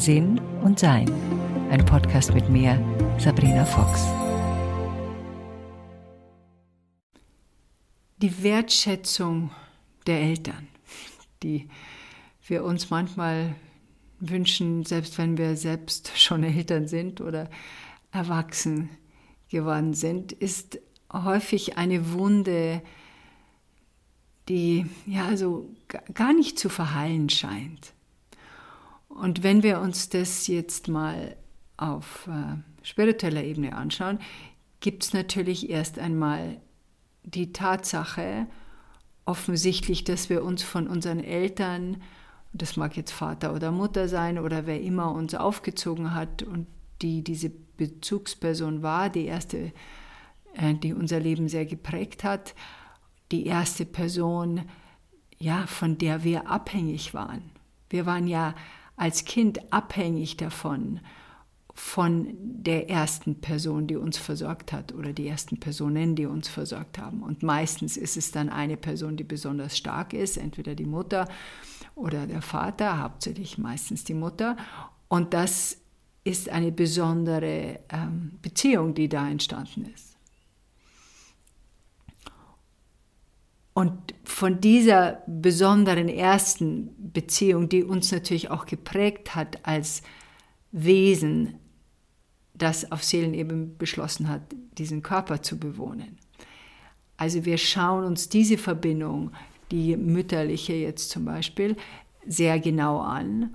Sinn und Sein. Ein Podcast mit mir, Sabrina Fox. Die Wertschätzung der Eltern, die wir uns manchmal wünschen, selbst wenn wir selbst schon Eltern sind oder erwachsen geworden sind, ist häufig eine Wunde, die ja also gar nicht zu verheilen scheint. Und wenn wir uns das jetzt mal auf äh, spiritueller Ebene anschauen, gibt es natürlich erst einmal die Tatsache, offensichtlich, dass wir uns von unseren Eltern, das mag jetzt Vater oder Mutter sein oder wer immer uns aufgezogen hat und die diese Bezugsperson war, die erste, äh, die unser Leben sehr geprägt hat, die erste Person, ja, von der wir abhängig waren. Wir waren ja als Kind abhängig davon, von der ersten Person, die uns versorgt hat oder die ersten Personen, die uns versorgt haben. Und meistens ist es dann eine Person, die besonders stark ist, entweder die Mutter oder der Vater, hauptsächlich meistens die Mutter. Und das ist eine besondere ähm, Beziehung, die da entstanden ist. Und von dieser besonderen ersten Beziehung, die uns natürlich auch geprägt hat als Wesen, das auf Seelenebene beschlossen hat, diesen Körper zu bewohnen. Also wir schauen uns diese Verbindung, die mütterliche jetzt zum Beispiel, sehr genau an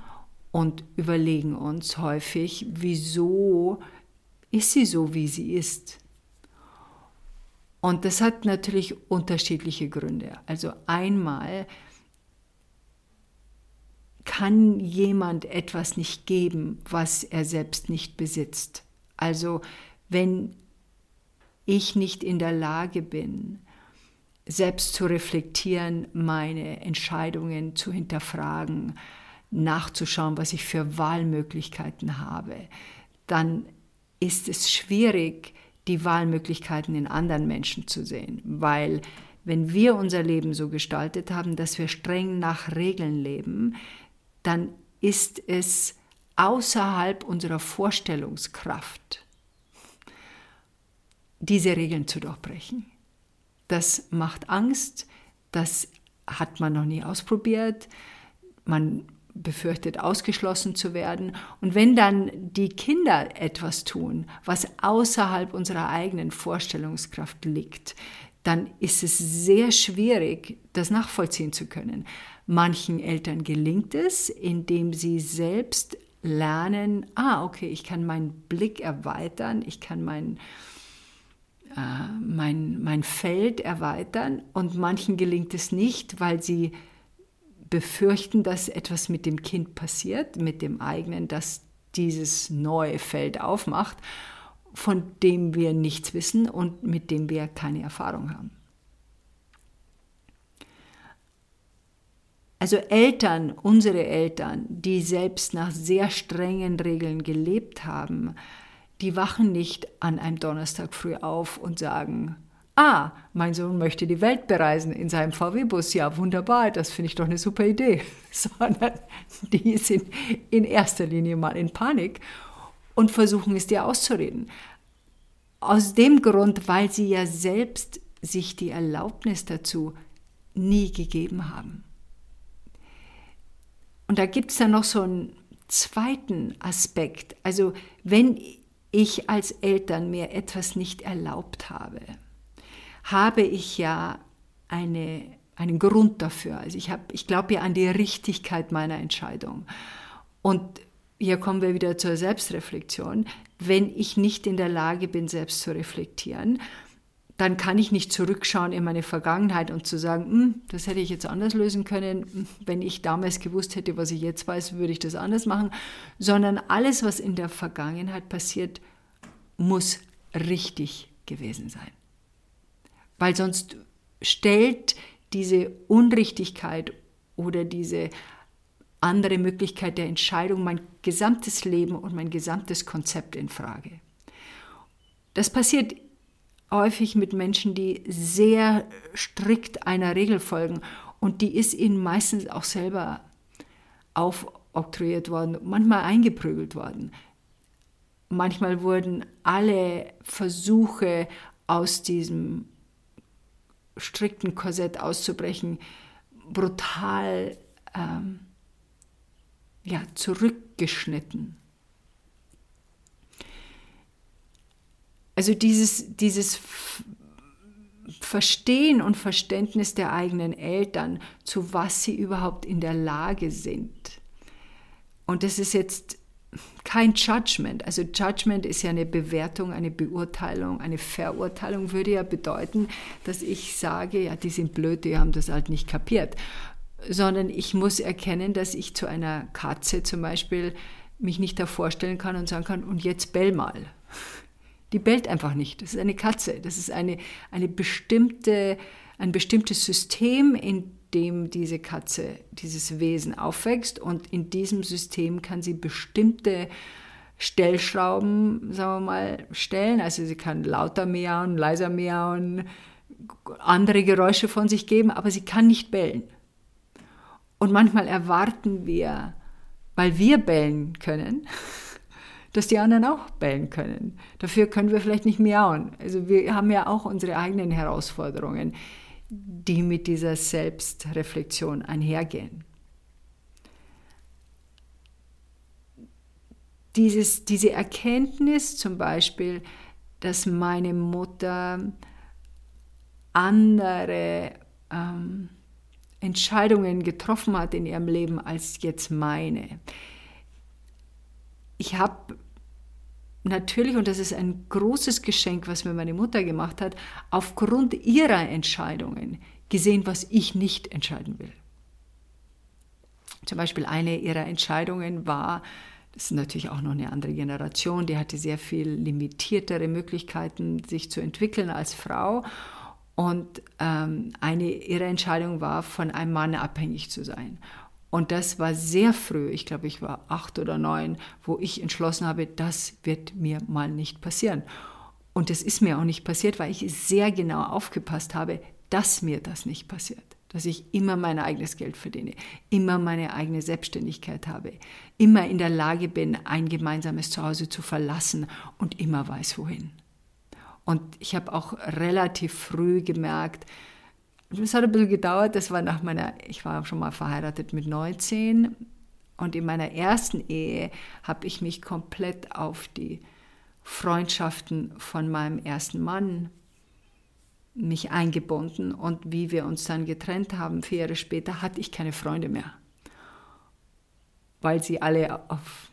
und überlegen uns häufig, wieso ist sie so, wie sie ist. Und das hat natürlich unterschiedliche Gründe. Also einmal kann jemand etwas nicht geben, was er selbst nicht besitzt. Also wenn ich nicht in der Lage bin, selbst zu reflektieren, meine Entscheidungen zu hinterfragen, nachzuschauen, was ich für Wahlmöglichkeiten habe, dann ist es schwierig, die Wahlmöglichkeiten in anderen Menschen zu sehen, weil wenn wir unser Leben so gestaltet haben, dass wir streng nach Regeln leben, dann ist es außerhalb unserer Vorstellungskraft, diese Regeln zu durchbrechen. Das macht Angst, das hat man noch nie ausprobiert, man befürchtet, ausgeschlossen zu werden. Und wenn dann die Kinder etwas tun, was außerhalb unserer eigenen Vorstellungskraft liegt, dann ist es sehr schwierig, das nachvollziehen zu können. Manchen Eltern gelingt es, indem sie selbst lernen, ah, okay, ich kann meinen Blick erweitern, ich kann mein, äh, mein, mein Feld erweitern und manchen gelingt es nicht, weil sie befürchten, dass etwas mit dem Kind passiert, mit dem eigenen, dass dieses neue Feld aufmacht, von dem wir nichts wissen und mit dem wir keine Erfahrung haben. Also Eltern, unsere Eltern, die selbst nach sehr strengen Regeln gelebt haben, die wachen nicht an einem Donnerstag früh auf und sagen, Ah, mein Sohn möchte die Welt bereisen in seinem VW-Bus. Ja, wunderbar, das finde ich doch eine super Idee. Sondern die sind in erster Linie mal in Panik und versuchen es dir auszureden. Aus dem Grund, weil sie ja selbst sich die Erlaubnis dazu nie gegeben haben. Und da gibt es dann noch so einen zweiten Aspekt. Also wenn ich als Eltern mir etwas nicht erlaubt habe, habe ich ja eine, einen Grund dafür. Also ich, ich glaube ja an die Richtigkeit meiner Entscheidung. Und hier kommen wir wieder zur Selbstreflexion. Wenn ich nicht in der Lage bin, selbst zu reflektieren, dann kann ich nicht zurückschauen in meine Vergangenheit und zu sagen, hm, das hätte ich jetzt anders lösen können. Wenn ich damals gewusst hätte, was ich jetzt weiß, würde ich das anders machen. Sondern alles, was in der Vergangenheit passiert, muss richtig gewesen sein weil sonst stellt diese Unrichtigkeit oder diese andere Möglichkeit der Entscheidung mein gesamtes Leben und mein gesamtes Konzept in Frage. Das passiert häufig mit Menschen, die sehr strikt einer Regel folgen und die ist ihnen meistens auch selber auf, oktroyiert worden, manchmal eingeprügelt worden. Manchmal wurden alle Versuche aus diesem strikten Korsett auszubrechen brutal ähm, ja, zurückgeschnitten. Also dieses, dieses Verstehen und Verständnis der eigenen Eltern, zu was sie überhaupt in der Lage sind. Und das ist jetzt kein Judgment. Also Judgment ist ja eine Bewertung, eine Beurteilung, eine Verurteilung würde ja bedeuten, dass ich sage, ja, die sind blöd, die haben das halt nicht kapiert. Sondern ich muss erkennen, dass ich zu einer Katze zum Beispiel mich nicht da vorstellen kann und sagen kann, und jetzt bell mal. Die bellt einfach nicht. Das ist eine Katze. Das ist eine, eine bestimmte, ein bestimmtes System, in dem diese Katze, dieses Wesen aufwächst. Und in diesem System kann sie bestimmte Stellschrauben, sagen wir mal, stellen. Also sie kann lauter miauen, leiser miauen, andere Geräusche von sich geben, aber sie kann nicht bellen. Und manchmal erwarten wir, weil wir bellen können, dass die anderen auch bellen können. Dafür können wir vielleicht nicht miauen. Also wir haben ja auch unsere eigenen Herausforderungen die mit dieser Selbstreflexion einhergehen. Dieses, diese Erkenntnis zum Beispiel, dass meine Mutter andere ähm, Entscheidungen getroffen hat in ihrem Leben als jetzt meine. Ich habe natürlich, und das ist ein großes Geschenk, was mir meine Mutter gemacht hat, aufgrund ihrer Entscheidungen gesehen, was ich nicht entscheiden will. Zum Beispiel eine ihrer Entscheidungen war, das ist natürlich auch noch eine andere Generation, die hatte sehr viel limitiertere Möglichkeiten, sich zu entwickeln als Frau. Und ähm, eine ihrer Entscheidungen war, von einem Mann abhängig zu sein. Und das war sehr früh, ich glaube, ich war acht oder neun, wo ich entschlossen habe, das wird mir mal nicht passieren. Und es ist mir auch nicht passiert, weil ich sehr genau aufgepasst habe, dass mir das nicht passiert. Dass ich immer mein eigenes Geld verdiene, immer meine eigene Selbstständigkeit habe, immer in der Lage bin, ein gemeinsames Zuhause zu verlassen und immer weiß, wohin. Und ich habe auch relativ früh gemerkt, es hat ein bisschen gedauert, das war nach meiner, ich war schon mal verheiratet mit 19 und in meiner ersten Ehe habe ich mich komplett auf die Freundschaften von meinem ersten Mann mich eingebunden. Und wie wir uns dann getrennt haben, vier Jahre später, hatte ich keine Freunde mehr, weil sie alle auf,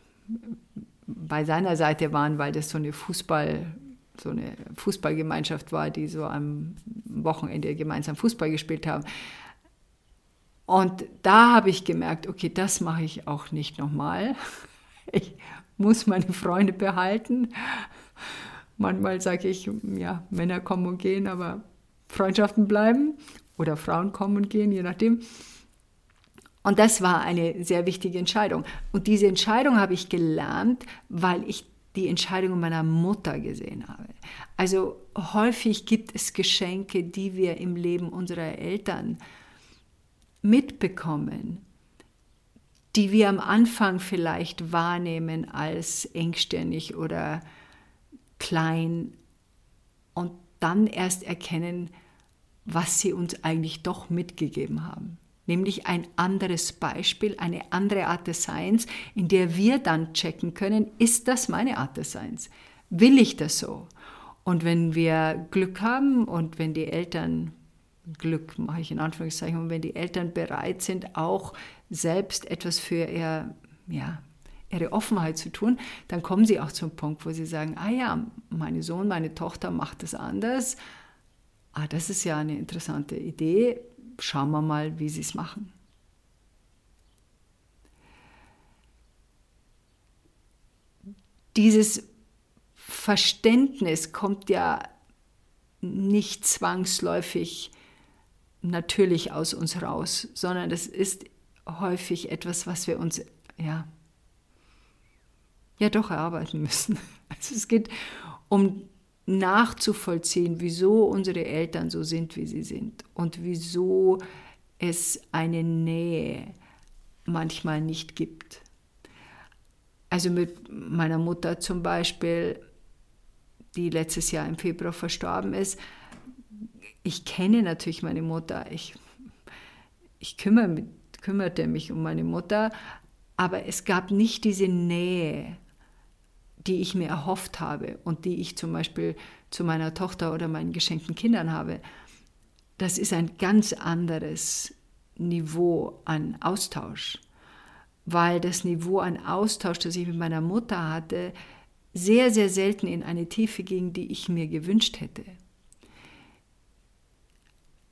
bei seiner Seite waren, weil das so eine Fußball so eine Fußballgemeinschaft war, die so am Wochenende gemeinsam Fußball gespielt haben. Und da habe ich gemerkt, okay, das mache ich auch nicht nochmal. Ich muss meine Freunde behalten. Manchmal sage ich, ja, Männer kommen und gehen, aber Freundschaften bleiben oder Frauen kommen und gehen, je nachdem. Und das war eine sehr wichtige Entscheidung. Und diese Entscheidung habe ich gelernt, weil ich die Entscheidung meiner Mutter gesehen habe. Also häufig gibt es Geschenke, die wir im Leben unserer Eltern mitbekommen, die wir am Anfang vielleicht wahrnehmen als engstirnig oder klein und dann erst erkennen, was sie uns eigentlich doch mitgegeben haben nämlich ein anderes Beispiel, eine andere Art des Seins, in der wir dann checken können, ist das meine Art des Seins? Will ich das so? Und wenn wir Glück haben und wenn die Eltern, Glück mache ich in Anführungszeichen, und wenn die Eltern bereit sind, auch selbst etwas für ihr, ja, ihre Offenheit zu tun, dann kommen sie auch zum Punkt, wo sie sagen, ah ja, mein Sohn, meine Tochter macht das anders. Ah, das ist ja eine interessante Idee schauen wir mal, wie sie es machen. Dieses Verständnis kommt ja nicht zwangsläufig natürlich aus uns raus, sondern das ist häufig etwas, was wir uns ja, ja doch erarbeiten müssen. Also es geht um nachzuvollziehen, wieso unsere Eltern so sind, wie sie sind und wieso es eine Nähe manchmal nicht gibt. Also mit meiner Mutter zum Beispiel, die letztes Jahr im Februar verstorben ist. Ich kenne natürlich meine Mutter. Ich, ich kümmere, kümmerte mich um meine Mutter, aber es gab nicht diese Nähe, die ich mir erhofft habe und die ich zum Beispiel zu meiner Tochter oder meinen geschenkten Kindern habe. Das ist ein ganz anderes Niveau an Austausch, weil das Niveau an Austausch, das ich mit meiner Mutter hatte, sehr, sehr selten in eine Tiefe ging, die ich mir gewünscht hätte.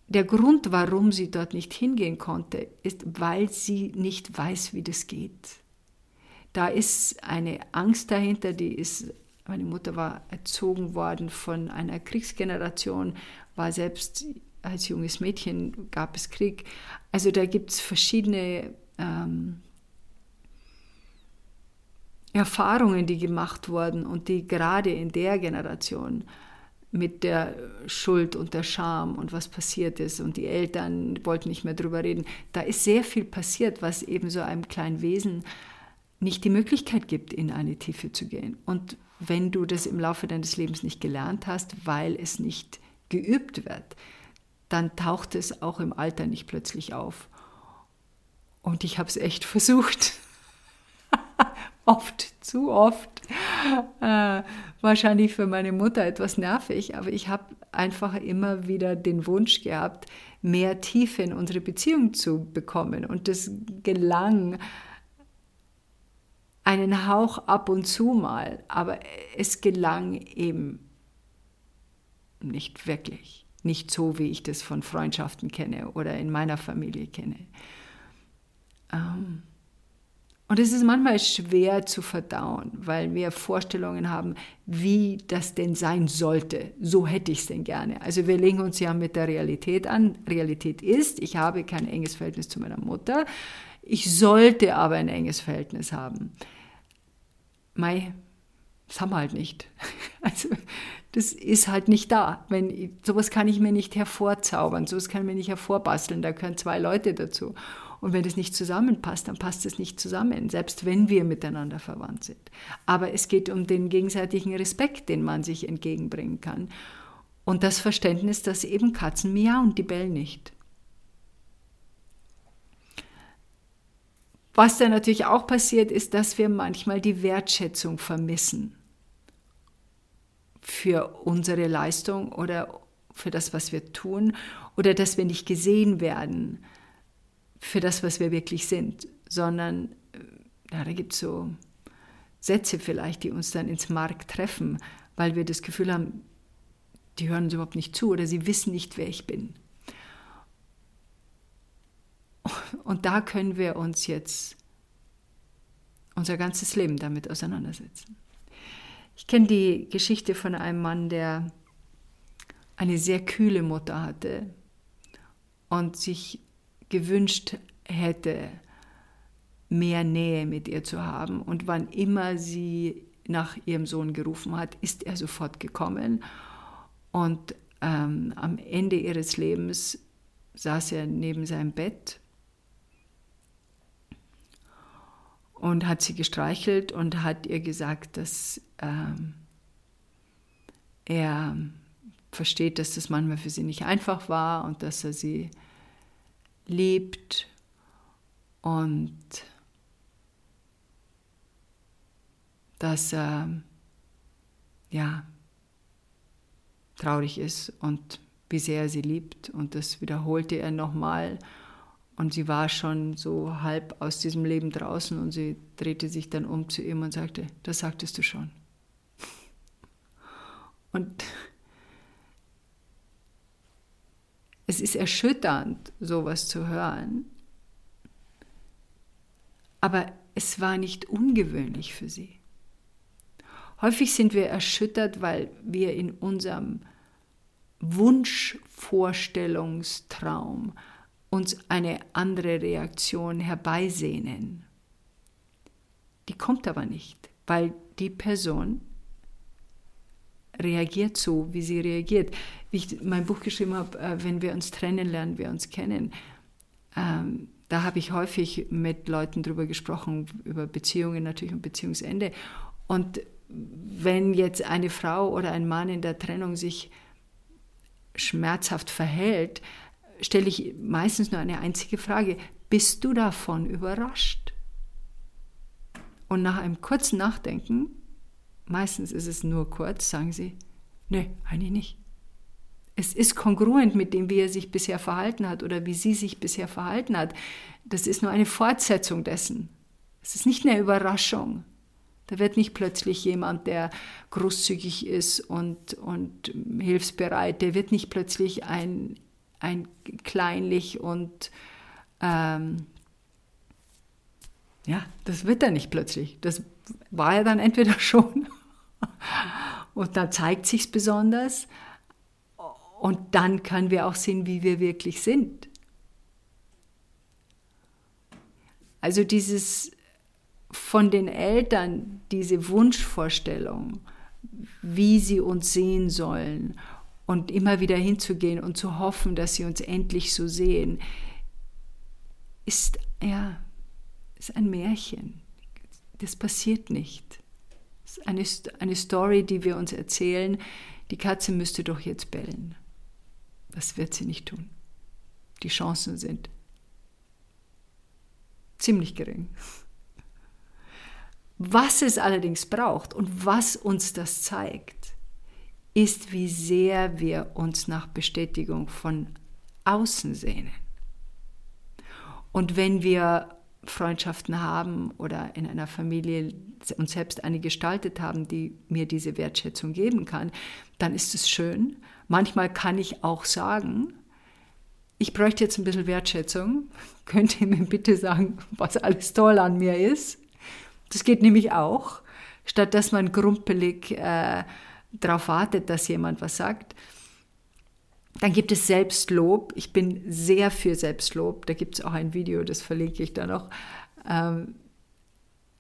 Der Grund, warum sie dort nicht hingehen konnte, ist, weil sie nicht weiß, wie das geht. Da ist eine Angst dahinter, die ist, meine Mutter war erzogen worden von einer Kriegsgeneration, war selbst als junges Mädchen, gab es Krieg. Also da gibt es verschiedene ähm, Erfahrungen, die gemacht wurden und die gerade in der Generation mit der Schuld und der Scham und was passiert ist und die Eltern wollten nicht mehr drüber reden. Da ist sehr viel passiert, was eben so einem kleinen Wesen nicht die Möglichkeit gibt, in eine Tiefe zu gehen. Und wenn du das im Laufe deines Lebens nicht gelernt hast, weil es nicht geübt wird, dann taucht es auch im Alter nicht plötzlich auf. Und ich habe es echt versucht oft, zu oft. Äh, wahrscheinlich für meine Mutter etwas nervig, aber ich habe einfach immer wieder den Wunsch gehabt, mehr Tiefe in unsere Beziehung zu bekommen. Und das gelang einen Hauch ab und zu mal, aber es gelang eben nicht wirklich. Nicht so, wie ich das von Freundschaften kenne oder in meiner Familie kenne. Ähm, und es ist manchmal schwer zu verdauen, weil wir Vorstellungen haben, wie das denn sein sollte. So hätte ich es denn gerne. Also wir legen uns ja mit der Realität an. Realität ist, ich habe kein enges Verhältnis zu meiner Mutter. Ich sollte aber ein enges Verhältnis haben. Mei, das haben wir halt nicht. Also das ist halt nicht da. Wenn, sowas kann ich mir nicht hervorzaubern, sowas kann ich mir nicht hervorbasteln. Da gehören zwei Leute dazu. Und wenn es nicht zusammenpasst, dann passt es nicht zusammen, selbst wenn wir miteinander verwandt sind. Aber es geht um den gegenseitigen Respekt, den man sich entgegenbringen kann. Und das Verständnis, dass eben Katzen miauen, die bellen nicht. Was dann natürlich auch passiert, ist, dass wir manchmal die Wertschätzung vermissen für unsere Leistung oder für das, was wir tun, oder dass wir nicht gesehen werden für das, was wir wirklich sind, sondern äh, ja, da gibt es so Sätze vielleicht, die uns dann ins Mark treffen, weil wir das Gefühl haben, die hören uns überhaupt nicht zu oder sie wissen nicht, wer ich bin. Und da können wir uns jetzt unser ganzes Leben damit auseinandersetzen. Ich kenne die Geschichte von einem Mann, der eine sehr kühle Mutter hatte und sich gewünscht hätte, mehr Nähe mit ihr zu haben. Und wann immer sie nach ihrem Sohn gerufen hat, ist er sofort gekommen. Und ähm, am Ende ihres Lebens saß er neben seinem Bett und hat sie gestreichelt und hat ihr gesagt, dass ähm, er versteht, dass das manchmal für sie nicht einfach war und dass er sie liebt und dass er ja traurig ist und wie sehr er sie liebt. Und das wiederholte er nochmal und sie war schon so halb aus diesem Leben draußen und sie drehte sich dann um zu ihm und sagte, das sagtest du schon. Und es ist erschütternd, sowas zu hören. Aber es war nicht ungewöhnlich für sie. Häufig sind wir erschüttert, weil wir in unserem Wunschvorstellungstraum uns eine andere Reaktion herbeisehnen. Die kommt aber nicht, weil die Person reagiert so, wie sie reagiert. Wie ich mein Buch geschrieben habe, äh, wenn wir uns trennen, lernen wir uns kennen. Ähm, Da habe ich häufig mit Leuten drüber gesprochen, über Beziehungen natürlich und Beziehungsende. Und wenn jetzt eine Frau oder ein Mann in der Trennung sich schmerzhaft verhält, stelle ich meistens nur eine einzige Frage. Bist du davon überrascht? Und nach einem kurzen Nachdenken, meistens ist es nur kurz, sagen sie, nee, eigentlich nicht. Es ist kongruent mit dem, wie er sich bisher verhalten hat oder wie sie sich bisher verhalten hat. Das ist nur eine Fortsetzung dessen. Es ist nicht eine Überraschung. Da wird nicht plötzlich jemand, der großzügig ist und, und hilfsbereit, der wird nicht plötzlich ein, ein kleinlich und ähm, ja, das wird er nicht plötzlich. Das war er dann entweder schon und dann zeigt sich besonders und dann können wir auch sehen, wie wir wirklich sind. Also dieses von den Eltern, diese Wunschvorstellung, wie sie uns sehen sollen und immer wieder hinzugehen und zu hoffen, dass sie uns endlich so sehen, ist ja ist ein Märchen. Das passiert nicht. Das ist eine, eine Story, die wir uns erzählen. Die Katze müsste doch jetzt bellen. Das wird sie nicht tun. Die Chancen sind ziemlich gering. Was es allerdings braucht und was uns das zeigt, ist, wie sehr wir uns nach Bestätigung von außen sehnen. Und wenn wir Freundschaften haben oder in einer Familie uns selbst eine gestaltet haben, die mir diese Wertschätzung geben kann, dann ist es schön. Manchmal kann ich auch sagen, ich bräuchte jetzt ein bisschen Wertschätzung. Könnt ihr mir bitte sagen, was alles toll an mir ist? Das geht nämlich auch, statt dass man grumpelig äh, darauf wartet, dass jemand was sagt. Dann gibt es Selbstlob. Ich bin sehr für Selbstlob. Da gibt es auch ein Video, das verlinke ich da noch. Ähm,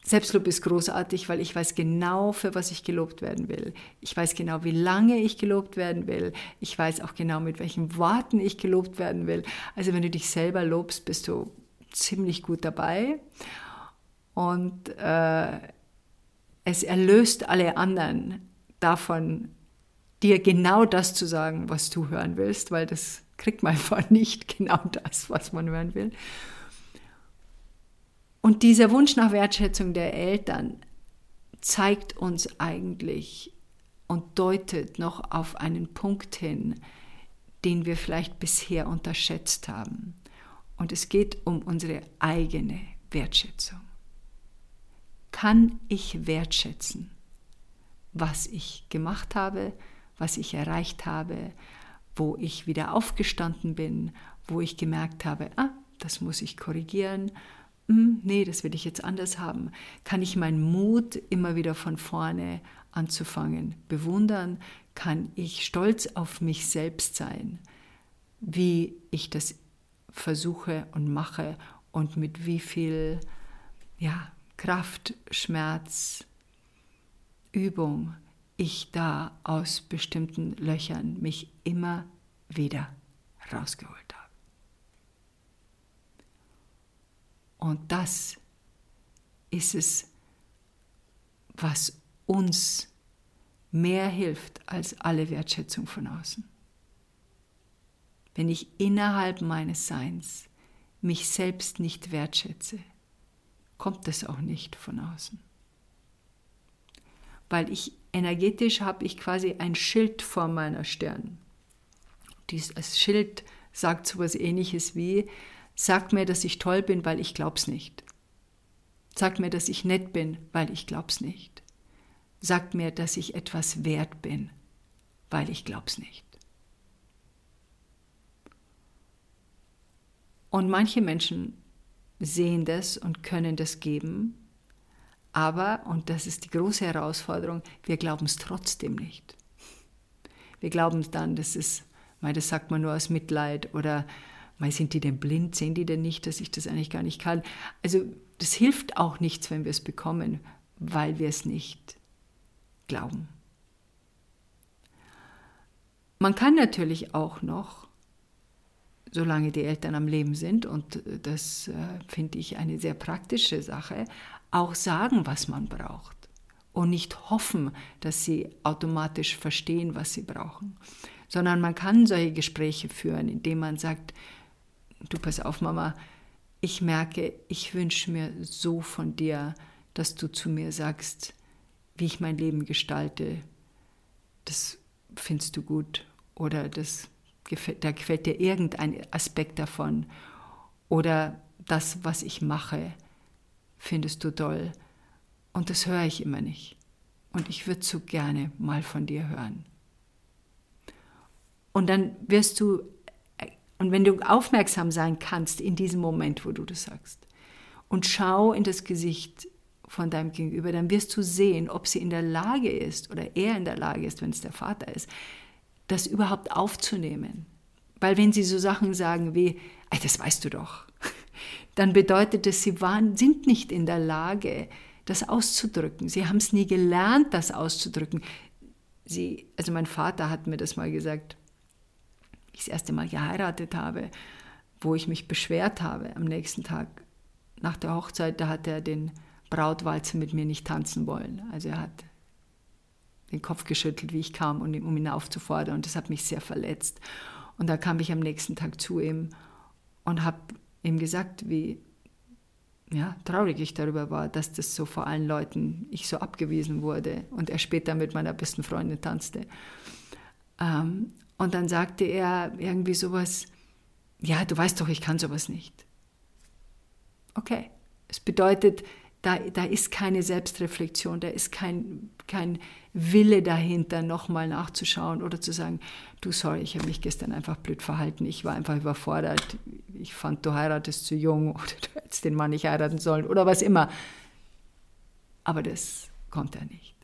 Selbstlob ist großartig, weil ich weiß genau, für was ich gelobt werden will. Ich weiß genau, wie lange ich gelobt werden will. Ich weiß auch genau, mit welchen Worten ich gelobt werden will. Also wenn du dich selber lobst, bist du ziemlich gut dabei. Und äh, es erlöst alle anderen davon, dir genau das zu sagen, was du hören willst, weil das kriegt man einfach nicht genau das, was man hören will. Und dieser Wunsch nach Wertschätzung der Eltern zeigt uns eigentlich und deutet noch auf einen Punkt hin, den wir vielleicht bisher unterschätzt haben. Und es geht um unsere eigene Wertschätzung. Kann ich wertschätzen, was ich gemacht habe, was ich erreicht habe, wo ich wieder aufgestanden bin, wo ich gemerkt habe, ah, das muss ich korrigieren, hm, nee, das will ich jetzt anders haben. Kann ich meinen Mut immer wieder von vorne anzufangen bewundern? Kann ich stolz auf mich selbst sein, wie ich das versuche und mache und mit wie viel ja, Kraft, Schmerz, Übung ich da aus bestimmten Löchern mich immer wieder rausgeholt habe. Und das ist es, was uns mehr hilft als alle Wertschätzung von außen. Wenn ich innerhalb meines Seins mich selbst nicht wertschätze, kommt es auch nicht von außen weil ich energetisch habe ich quasi ein Schild vor meiner Stirn. Dieses Schild sagt so etwas ähnliches wie, sag mir, dass ich toll bin, weil ich glaub's nicht. Sag mir, dass ich nett bin, weil ich glaub's nicht. Sag mir, dass ich etwas wert bin, weil ich glaub's nicht. Und manche Menschen sehen das und können das geben aber, und das ist die große Herausforderung, wir glauben es trotzdem nicht. Wir glauben dann, das ist, das sagt man nur aus Mitleid oder sind die denn blind, sehen die denn nicht, dass ich das eigentlich gar nicht kann. Also das hilft auch nichts, wenn wir es bekommen, weil wir es nicht glauben. Man kann natürlich auch noch solange die Eltern am Leben sind, und das äh, finde ich eine sehr praktische Sache, auch sagen, was man braucht und nicht hoffen, dass sie automatisch verstehen, was sie brauchen, sondern man kann solche Gespräche führen, indem man sagt, du pass auf, Mama, ich merke, ich wünsche mir so von dir, dass du zu mir sagst, wie ich mein Leben gestalte. Das findest du gut oder das gefällt, da gefällt dir irgendein Aspekt davon oder das, was ich mache, findest du toll. Und das höre ich immer nicht. Und ich würde so gerne mal von dir hören. Und dann wirst du, und wenn du aufmerksam sein kannst in diesem Moment, wo du das sagst, und schau in das Gesicht von deinem Gegenüber, dann wirst du sehen, ob sie in der Lage ist oder er in der Lage ist, wenn es der Vater ist, das überhaupt aufzunehmen. Weil wenn sie so Sachen sagen wie, das weißt du doch, dann bedeutet es, sie waren, sind nicht in der Lage, das auszudrücken. Sie haben es nie gelernt, das auszudrücken. Sie, also mein Vater hat mir das mal gesagt, wie ich das erste Mal geheiratet habe, wo ich mich beschwert habe am nächsten Tag nach der Hochzeit, da hat er den Brautwalzer mit mir nicht tanzen wollen. Also er hat den Kopf geschüttelt, wie ich kam, um ihn aufzufordern und das hat mich sehr verletzt. Und da kam ich am nächsten Tag zu ihm und habe ihm gesagt, wie ja, traurig ich darüber war, dass das so vor allen Leuten ich so abgewiesen wurde und er später mit meiner besten Freundin tanzte. Ähm, und dann sagte er irgendwie sowas, ja, du weißt doch, ich kann sowas nicht. Okay, es bedeutet, da, da ist keine Selbstreflexion, da ist kein, kein Wille dahinter, nochmal nachzuschauen oder zu sagen, du, sorry, ich habe mich gestern einfach blöd verhalten, ich war einfach überfordert, ich fand, du heiratest zu jung oder du hättest den Mann nicht heiraten sollen oder was immer. Aber das kommt er nicht.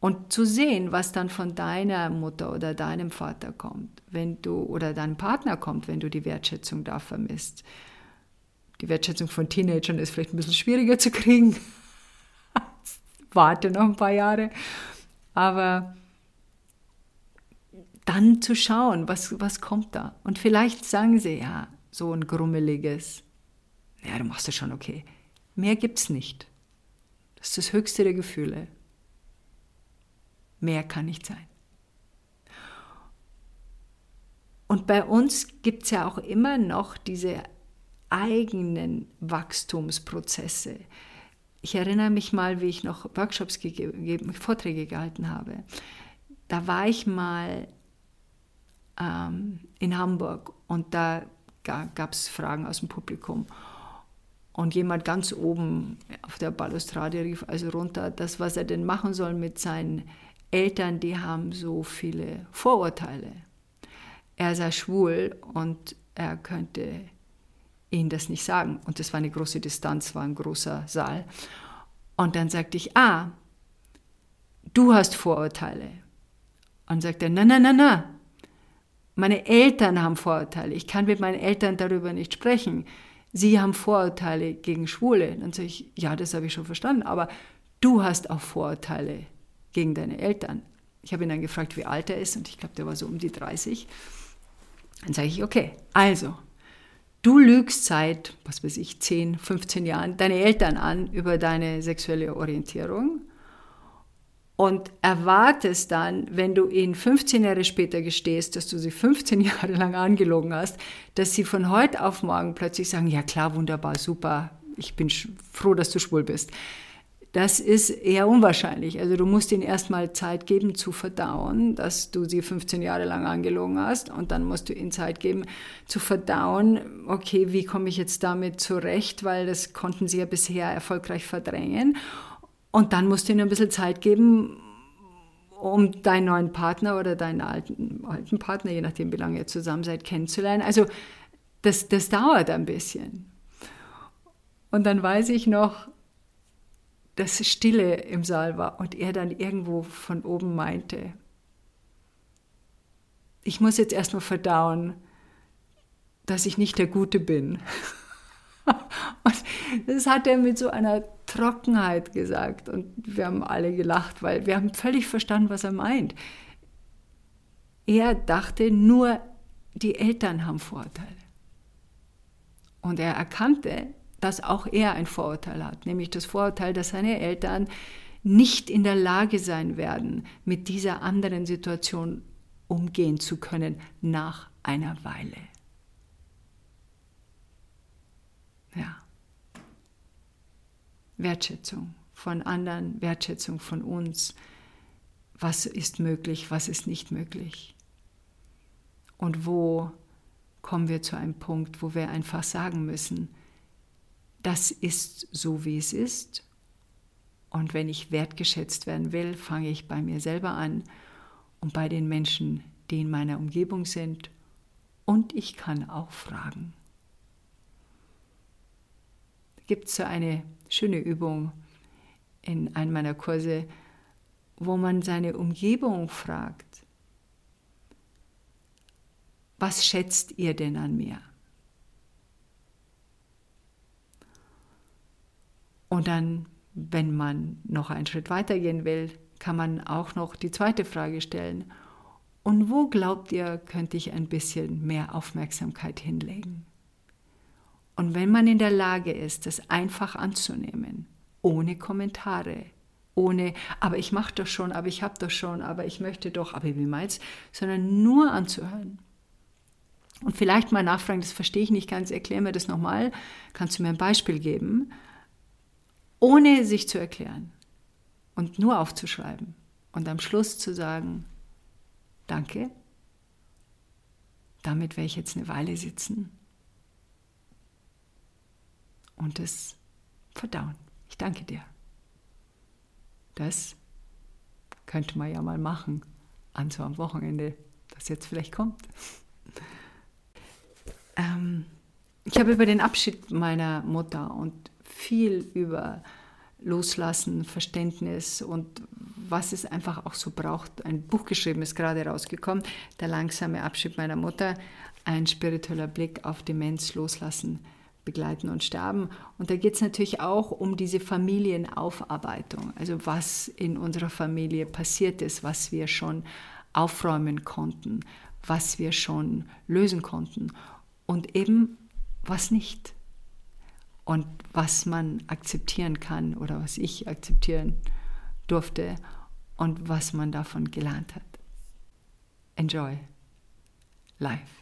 Und zu sehen, was dann von deiner Mutter oder deinem Vater kommt, wenn du oder deinem Partner kommt, wenn du die Wertschätzung da vermisst, die Wertschätzung von Teenagern ist vielleicht ein bisschen schwieriger zu kriegen. Warte noch ein paar Jahre. Aber dann zu schauen, was, was kommt da. Und vielleicht sagen sie, ja, so ein grummeliges, ja, du machst es schon okay. Mehr gibt es nicht. Das ist das höchste der Gefühle. Mehr kann nicht sein. Und bei uns gibt es ja auch immer noch diese eigenen Wachstumsprozesse. Ich erinnere mich mal, wie ich noch Workshops gegeben, Vorträge gehalten habe. Da war ich mal ähm, in Hamburg und da gab es Fragen aus dem Publikum. Und jemand ganz oben auf der Balustrade rief also runter, das, was er denn machen soll mit seinen Eltern, die haben so viele Vorurteile. Er sei schwul und er könnte ihnen das nicht sagen. Und das war eine große Distanz, war ein großer Saal. Und dann sagte ich, ah, du hast Vorurteile. Und sagte er, na, na, na, na, meine Eltern haben Vorurteile. Ich kann mit meinen Eltern darüber nicht sprechen. Sie haben Vorurteile gegen Schwule. Dann sage ich, ja, das habe ich schon verstanden, aber du hast auch Vorurteile gegen deine Eltern. Ich habe ihn dann gefragt, wie alt er ist, und ich glaube, der war so um die 30. Dann sage ich, okay, also, Du lügst seit, was weiß ich, 10, 15 Jahren deine Eltern an über deine sexuelle Orientierung und erwartest dann, wenn du ihnen 15 Jahre später gestehst, dass du sie 15 Jahre lang angelogen hast, dass sie von heute auf morgen plötzlich sagen, ja klar, wunderbar, super, ich bin froh, dass du schwul bist. Das ist eher unwahrscheinlich. Also du musst ihnen erstmal Zeit geben zu verdauen, dass du sie 15 Jahre lang angelogen hast und dann musst du ihnen Zeit geben zu verdauen, okay, wie komme ich jetzt damit zurecht, weil das konnten sie ja bisher erfolgreich verdrängen. Und dann musst du ihnen ein bisschen Zeit geben, um deinen neuen Partner oder deinen alten, alten Partner, je nachdem wie lange ihr zusammen seid, kennenzulernen. Also das, das dauert ein bisschen. Und dann weiß ich noch, dass Stille im Saal war und er dann irgendwo von oben meinte, ich muss jetzt erstmal verdauen, dass ich nicht der Gute bin. und das hat er mit so einer Trockenheit gesagt und wir haben alle gelacht, weil wir haben völlig verstanden, was er meint. Er dachte nur, die Eltern haben Vorurteile. Und er erkannte, dass auch er ein Vorurteil hat, nämlich das Vorurteil, dass seine Eltern nicht in der Lage sein werden, mit dieser anderen Situation umgehen zu können nach einer Weile. Ja. Wertschätzung von anderen, Wertschätzung von uns. Was ist möglich, was ist nicht möglich? Und wo kommen wir zu einem Punkt, wo wir einfach sagen müssen, das ist so, wie es ist. Und wenn ich wertgeschätzt werden will, fange ich bei mir selber an und bei den Menschen, die in meiner Umgebung sind. Und ich kann auch fragen. Gibt es so eine schöne Übung in einem meiner Kurse, wo man seine Umgebung fragt, was schätzt ihr denn an mir? Und dann, wenn man noch einen Schritt weitergehen will, kann man auch noch die zweite Frage stellen. Und wo glaubt ihr, könnte ich ein bisschen mehr Aufmerksamkeit hinlegen? Und wenn man in der Lage ist, das einfach anzunehmen, ohne Kommentare, ohne, aber ich mache das schon, aber ich habe das schon, aber ich möchte doch, aber wie meinst, sondern nur anzuhören. Und vielleicht mal nachfragen, das verstehe ich nicht ganz, erklär mir das nochmal, kannst du mir ein Beispiel geben? ohne sich zu erklären und nur aufzuschreiben und am Schluss zu sagen, danke, damit werde ich jetzt eine Weile sitzen und es verdauen. Ich danke dir. Das könnte man ja mal machen an so einem Wochenende, das jetzt vielleicht kommt. Ähm, ich habe über den Abschied meiner Mutter und viel über Loslassen, Verständnis und was es einfach auch so braucht. Ein Buch geschrieben ist gerade rausgekommen, Der langsame Abschied meiner Mutter, ein spiritueller Blick auf Demenz, Loslassen, Begleiten und Sterben. Und da geht es natürlich auch um diese Familienaufarbeitung, also was in unserer Familie passiert ist, was wir schon aufräumen konnten, was wir schon lösen konnten und eben was nicht und was man akzeptieren kann oder was ich akzeptieren durfte und was man davon gelernt hat. Enjoy life.